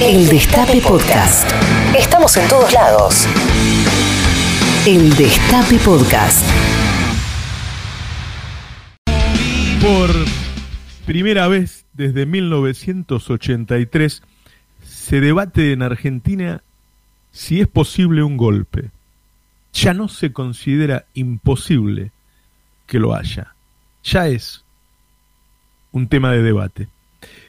El Destape Podcast. Estamos en todos lados. El Destape Podcast. Por primera vez desde 1983 se debate en Argentina si es posible un golpe. Ya no se considera imposible que lo haya. Ya es un tema de debate.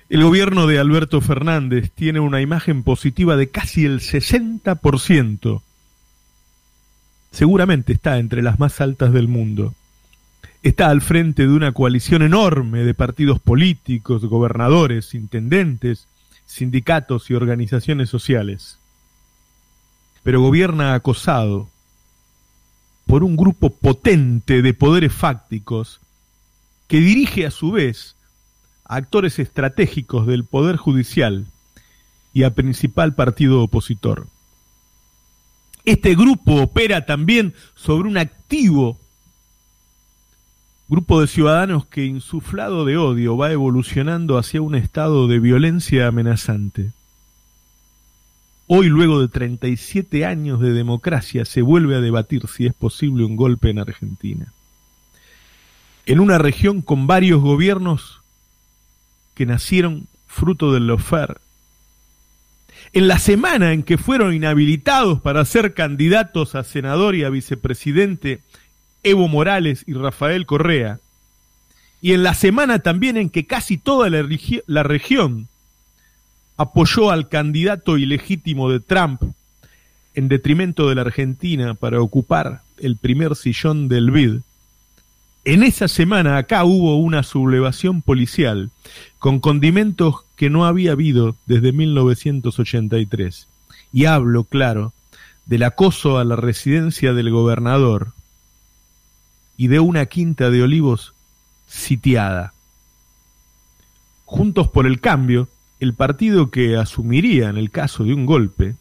El gobierno de Alberto Fernández tiene una imagen positiva de casi el 60%. Seguramente está entre las más altas del mundo. Está al frente de una coalición enorme de partidos políticos, gobernadores, intendentes, sindicatos y organizaciones sociales. Pero gobierna acosado por un grupo potente de poderes fácticos que dirige a su vez actores estratégicos del Poder Judicial y a principal partido opositor. Este grupo opera también sobre un activo grupo de ciudadanos que, insuflado de odio, va evolucionando hacia un estado de violencia amenazante. Hoy, luego de 37 años de democracia, se vuelve a debatir si es posible un golpe en Argentina. En una región con varios gobiernos que nacieron fruto del lofer. En la semana en que fueron inhabilitados para ser candidatos a senador y a vicepresidente Evo Morales y Rafael Correa, y en la semana también en que casi toda la, la región apoyó al candidato ilegítimo de Trump en detrimento de la Argentina para ocupar el primer sillón del BID, en esa semana acá hubo una sublevación policial con condimentos que no había habido desde 1983. Y hablo, claro, del acoso a la residencia del gobernador y de una quinta de olivos sitiada. Juntos por el cambio, el partido que asumiría en el caso de un golpe,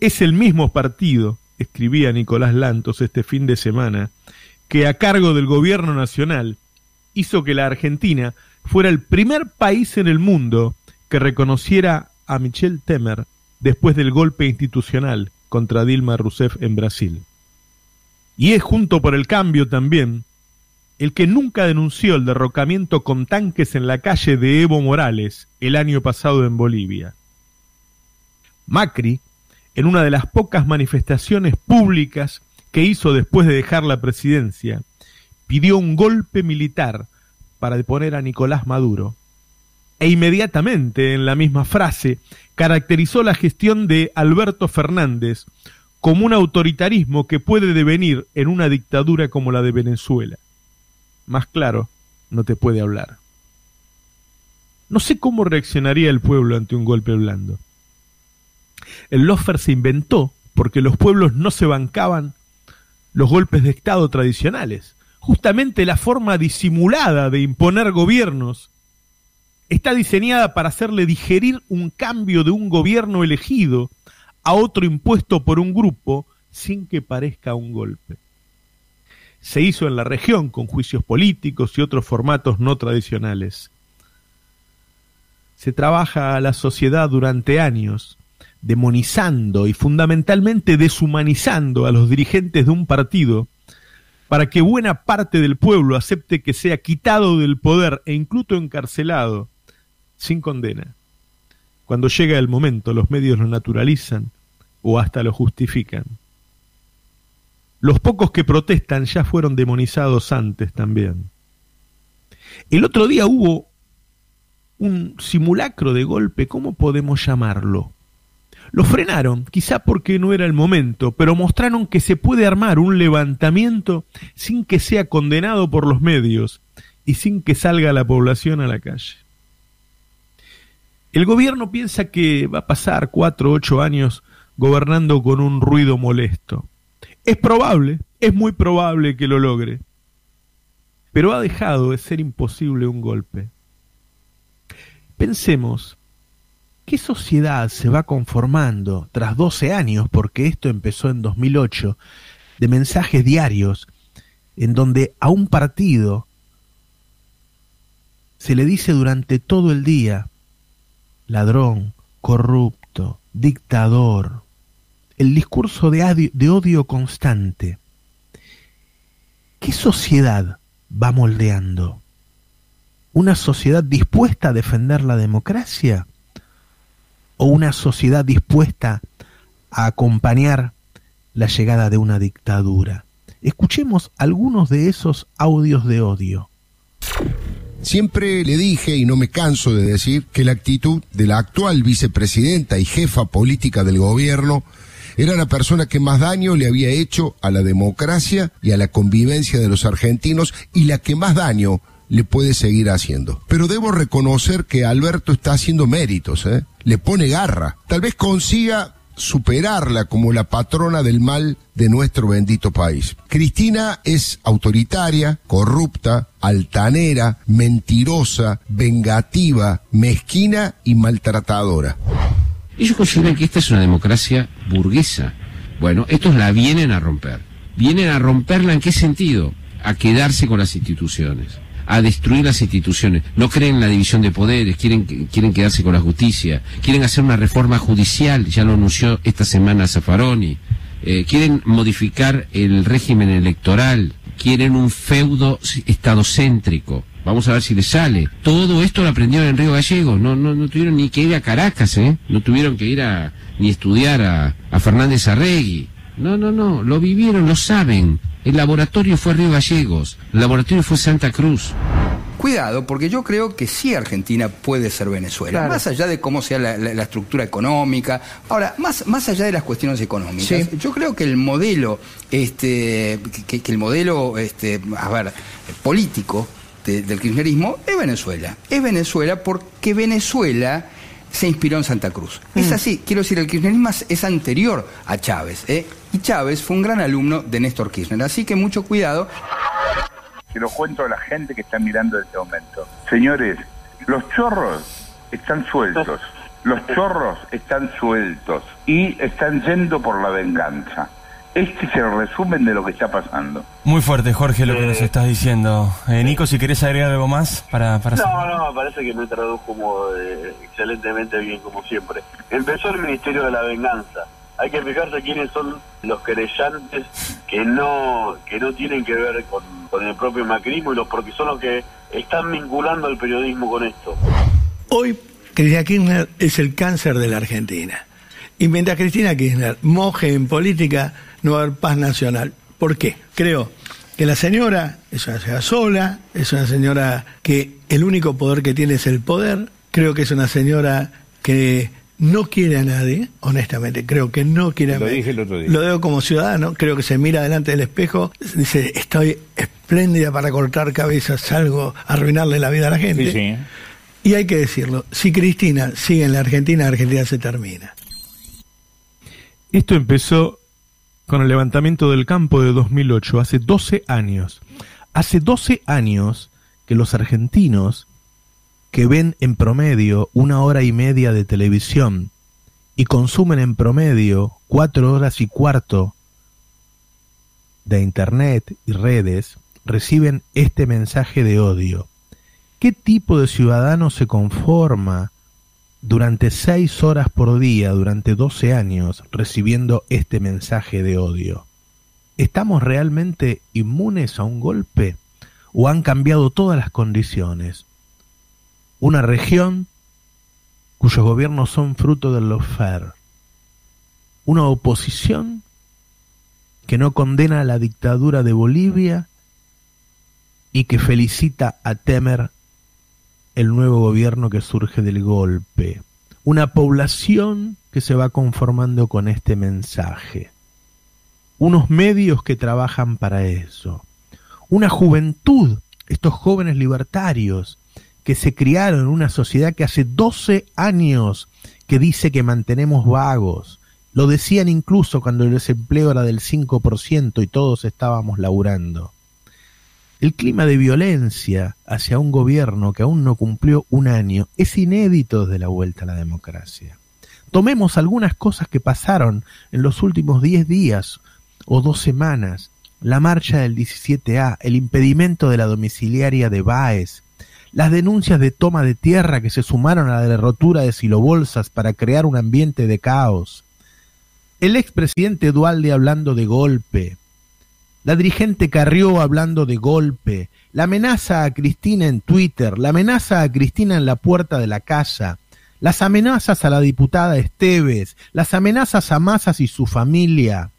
es el mismo partido, escribía Nicolás Lantos este fin de semana, que a cargo del gobierno nacional hizo que la Argentina fuera el primer país en el mundo que reconociera a Michel Temer después del golpe institucional contra Dilma Rousseff en Brasil. Y es junto por el cambio también el que nunca denunció el derrocamiento con tanques en la calle de Evo Morales el año pasado en Bolivia. Macri, en una de las pocas manifestaciones públicas que hizo después de dejar la presidencia, pidió un golpe militar para deponer a Nicolás Maduro. E inmediatamente, en la misma frase, caracterizó la gestión de Alberto Fernández como un autoritarismo que puede devenir en una dictadura como la de Venezuela. Más claro, no te puede hablar. No sé cómo reaccionaría el pueblo ante un golpe blando. El lofer se inventó porque los pueblos no se bancaban los golpes de Estado tradicionales. Justamente la forma disimulada de imponer gobiernos está diseñada para hacerle digerir un cambio de un gobierno elegido a otro impuesto por un grupo sin que parezca un golpe. Se hizo en la región con juicios políticos y otros formatos no tradicionales. Se trabaja a la sociedad durante años demonizando y fundamentalmente deshumanizando a los dirigentes de un partido para que buena parte del pueblo acepte que sea quitado del poder e incluso encarcelado sin condena. Cuando llega el momento, los medios lo naturalizan o hasta lo justifican. Los pocos que protestan ya fueron demonizados antes también. El otro día hubo un simulacro de golpe, ¿cómo podemos llamarlo? Lo frenaron, quizá porque no era el momento, pero mostraron que se puede armar un levantamiento sin que sea condenado por los medios y sin que salga la población a la calle. El gobierno piensa que va a pasar cuatro o ocho años gobernando con un ruido molesto. Es probable, es muy probable que lo logre, pero ha dejado de ser imposible un golpe. Pensemos ¿Qué sociedad se va conformando tras 12 años, porque esto empezó en 2008, de mensajes diarios en donde a un partido se le dice durante todo el día ladrón, corrupto, dictador, el discurso de, de odio constante. ¿Qué sociedad va moldeando? ¿Una sociedad dispuesta a defender la democracia? ¿O una sociedad dispuesta a acompañar la llegada de una dictadura? Escuchemos algunos de esos audios de odio. Siempre le dije, y no me canso de decir, que la actitud de la actual vicepresidenta y jefa política del gobierno era la persona que más daño le había hecho a la democracia y a la convivencia de los argentinos y la que más daño le puede seguir haciendo. Pero debo reconocer que Alberto está haciendo méritos, ¿eh? le pone garra. Tal vez consiga superarla como la patrona del mal de nuestro bendito país. Cristina es autoritaria, corrupta, altanera, mentirosa, vengativa, mezquina y maltratadora. Ellos consideran que esta es una democracia burguesa. Bueno, estos la vienen a romper. ¿Vienen a romperla en qué sentido? A quedarse con las instituciones a destruir las instituciones. No creen en la división de poderes, quieren, quieren quedarse con la justicia, quieren hacer una reforma judicial, ya lo anunció esta semana Zaffaroni, eh, quieren modificar el régimen electoral, quieren un feudo estadocéntrico. Vamos a ver si les sale. Todo esto lo aprendieron en Río Gallegos. No, no, no tuvieron ni que ir a Caracas, ¿eh? No tuvieron que ir a ni estudiar a, a Fernández Arregui. No, no, no. Lo vivieron, lo saben. El laboratorio fue Río Gallegos, el laboratorio fue Santa Cruz. Cuidado, porque yo creo que sí Argentina puede ser Venezuela, más allá de cómo sea la, estructura económica. Ahora, más, más allá de las cuestiones económicas, yo creo que el modelo, este, que, el modelo, este, a ver, político del kirchnerismo es Venezuela. Es Venezuela porque Venezuela se inspiró en Santa Cruz. Es mm. así, quiero decir, el kirchnerismo es anterior a Chávez. ¿eh? Y Chávez fue un gran alumno de Néstor Kirchner. Así que mucho cuidado. Se lo cuento a la gente que está mirando en este momento. Señores, los chorros están sueltos. Los chorros están sueltos y están yendo por la venganza. Este es el resumen de lo que está pasando. Muy fuerte, Jorge, lo que nos estás diciendo. Eh, Nico, si querés agregar algo más para... para no, no, parece que me tradujo como eh, excelentemente bien, como siempre. Empezó el Ministerio de la Venganza. Hay que fijarse quiénes son los querellantes que no que no tienen que ver con, con el propio macrismo y los porque son los que están vinculando al periodismo con esto. Hoy, Cristina Kirchner es el cáncer de la Argentina. Y mientras Cristina Kirchner moje en política, no va a haber paz nacional. ¿Por qué? Creo que la señora es una señora sola, es una señora que el único poder que tiene es el poder, creo que es una señora que no quiere a nadie, honestamente, creo que no quiere a nadie. Lo dije el otro día. Lo digo como ciudadano, creo que se mira delante del espejo, dice, estoy espléndida para cortar cabezas, salgo a arruinarle la vida a la gente. Sí, sí. Y hay que decirlo, si Cristina sigue en la Argentina, Argentina se termina. Esto empezó con el levantamiento del campo de 2008, hace 12 años. Hace 12 años que los argentinos que ven en promedio una hora y media de televisión y consumen en promedio cuatro horas y cuarto de internet y redes, reciben este mensaje de odio. ¿Qué tipo de ciudadano se conforma durante seis horas por día, durante doce años, recibiendo este mensaje de odio. ¿Estamos realmente inmunes a un golpe? ¿O han cambiado todas las condiciones? Una región cuyos gobiernos son fruto del lofer. Una oposición que no condena a la dictadura de Bolivia y que felicita a Temer el nuevo gobierno que surge del golpe. Una población que se va conformando con este mensaje. Unos medios que trabajan para eso. Una juventud, estos jóvenes libertarios, que se criaron en una sociedad que hace 12 años que dice que mantenemos vagos. Lo decían incluso cuando el desempleo era del 5% y todos estábamos laburando. El clima de violencia hacia un gobierno que aún no cumplió un año es inédito desde la vuelta a la democracia. Tomemos algunas cosas que pasaron en los últimos 10 días o dos semanas, la marcha del 17A, el impedimento de la domiciliaria de Baez, las denuncias de toma de tierra que se sumaron a la derrotura de silobolsas para crear un ambiente de caos, el expresidente Dualde hablando de golpe, la dirigente Carrió hablando de golpe, la amenaza a Cristina en Twitter, la amenaza a Cristina en la puerta de la casa, las amenazas a la diputada Esteves, las amenazas a Masas y su familia.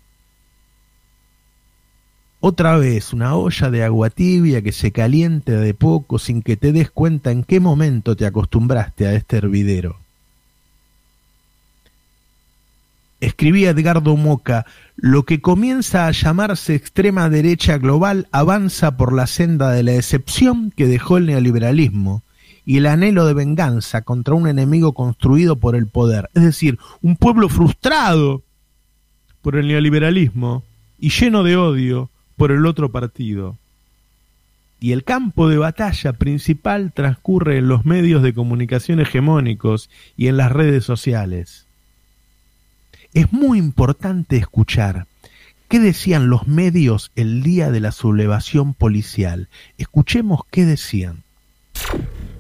Otra vez una olla de agua tibia que se caliente de poco sin que te des cuenta en qué momento te acostumbraste a este hervidero. Escribía Edgardo Moca, lo que comienza a llamarse extrema derecha global avanza por la senda de la excepción que dejó el neoliberalismo y el anhelo de venganza contra un enemigo construido por el poder, es decir, un pueblo frustrado por el neoliberalismo y lleno de odio por el otro partido. Y el campo de batalla principal transcurre en los medios de comunicación hegemónicos y en las redes sociales. Es muy importante escuchar qué decían los medios el día de la sublevación policial. Escuchemos qué decían.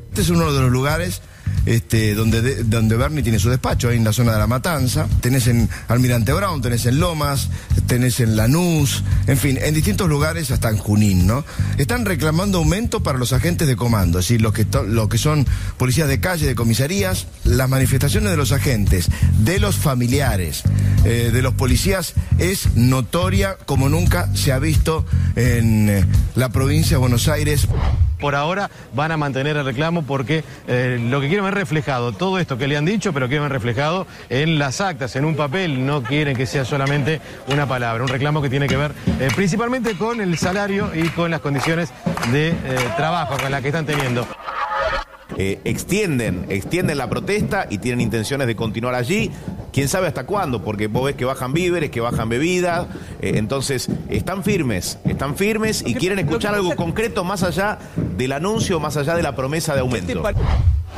Este es uno de los lugares este, donde, donde Bernie tiene su despacho, en la zona de la Matanza. Tenés en Almirante Brown, tenés en Lomas, tenés en Lanús, en fin, en distintos lugares, hasta en Junín, ¿no? Están reclamando aumento para los agentes de comando, es decir, los que, los que son policías de calle, de comisarías, las manifestaciones de los agentes, de los familiares, eh, de los policías, es notoria como nunca se ha visto en eh, la provincia de Buenos Aires por ahora van a mantener el reclamo porque eh, lo que quieren ver reflejado, todo esto que le han dicho, pero quieren ver reflejado en las actas, en un papel, no quieren que sea solamente una palabra, un reclamo que tiene que ver eh, principalmente con el salario y con las condiciones de eh, trabajo con las que están teniendo. extienden, extienden la protesta y tienen intenciones de continuar allí. Quién sabe hasta cuándo, porque vos ves que bajan víveres, que bajan bebidas, eh, entonces están firmes, están firmes y quieren escuchar algo concreto más allá del anuncio, más allá de la promesa de aumento.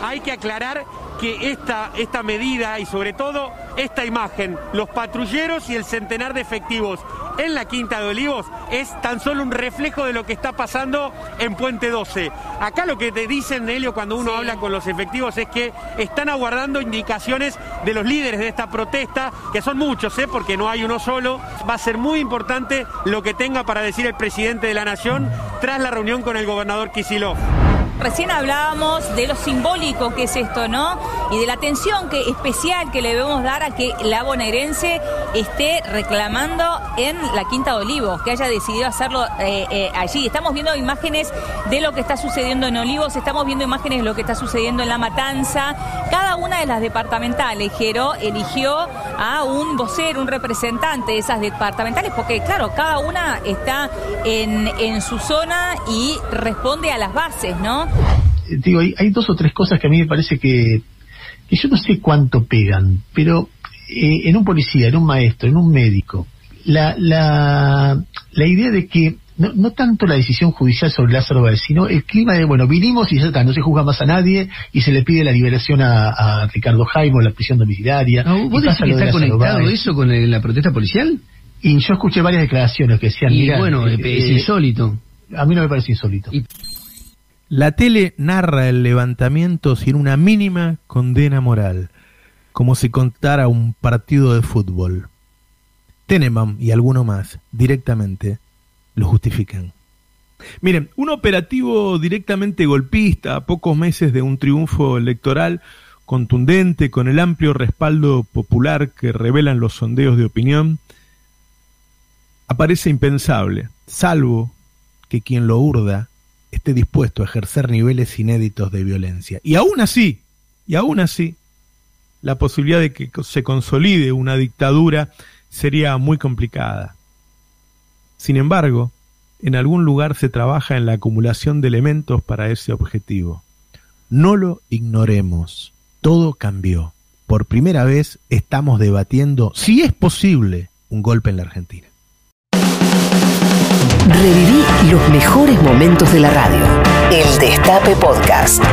Hay que aclarar que esta, esta medida y sobre todo esta imagen, los patrulleros y el centenar de efectivos en la Quinta de Olivos es tan solo un reflejo de lo que está pasando en Puente 12. Acá lo que te dicen, Helio, cuando uno habla con los efectivos es que están aguardando indicaciones de los líderes de esta protesta, que son muchos, ¿eh? porque no hay uno solo. Va a ser muy importante lo que tenga para decir el presidente de la Nación tras la reunión con el gobernador Kisilov. Recién hablábamos de lo simbólico que es esto, ¿no? Y de la atención que, especial que le debemos dar a que la bonaerense esté reclamando en la Quinta de Olivos, que haya decidido hacerlo eh, eh, allí. Estamos viendo imágenes de lo que está sucediendo en Olivos, estamos viendo imágenes de lo que está sucediendo en La Matanza. Cada una de las departamentales, Jero, eligió a un vocero, un representante de esas departamentales, porque claro, cada una está en, en su zona y responde a las bases, ¿no? Eh, digo, hay, dos o tres cosas que a mí me parece que, que yo no sé cuánto pegan, pero eh, en un policía, en un maestro, en un médico, la, la, la idea de que no, no tanto la decisión judicial sobre Lázaro Báez, sino el clima de, bueno, vinimos y ya está, no se juzga más a nadie y se le pide la liberación a, Ricardo Jaimo, la prisión domiciliaria. ¿Vos decís que está conectado eso con la protesta policial? Y yo escuché varias declaraciones que decían... Y bueno, es eh, insólito. A mí no me parece insólito. La tele narra el levantamiento sin una mínima condena moral, como si contara un partido de fútbol. Teneman y alguno más, directamente, lo justifican. Miren, un operativo directamente golpista, a pocos meses de un triunfo electoral contundente, con el amplio respaldo popular que revelan los sondeos de opinión, aparece impensable, salvo que quien lo urda esté dispuesto a ejercer niveles inéditos de violencia. Y aún así, y aún así, la posibilidad de que se consolide una dictadura sería muy complicada. Sin embargo, en algún lugar se trabaja en la acumulación de elementos para ese objetivo. No lo ignoremos, todo cambió. Por primera vez estamos debatiendo si es posible un golpe en la Argentina. Reviví los mejores momentos de la radio. El Destape Podcast.